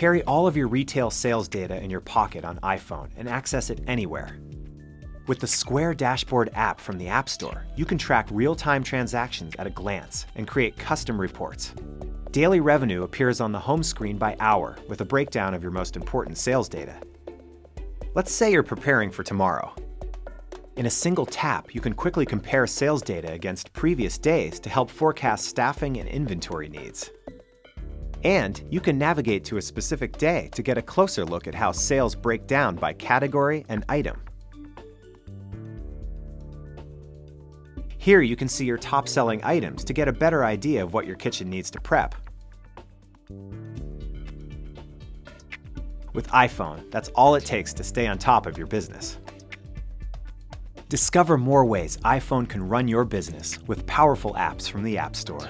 Carry all of your retail sales data in your pocket on iPhone and access it anywhere. With the Square Dashboard app from the App Store, you can track real time transactions at a glance and create custom reports. Daily revenue appears on the home screen by hour with a breakdown of your most important sales data. Let's say you're preparing for tomorrow. In a single tap, you can quickly compare sales data against previous days to help forecast staffing and inventory needs. And you can navigate to a specific day to get a closer look at how sales break down by category and item. Here you can see your top selling items to get a better idea of what your kitchen needs to prep. With iPhone, that's all it takes to stay on top of your business. Discover more ways iPhone can run your business with powerful apps from the App Store.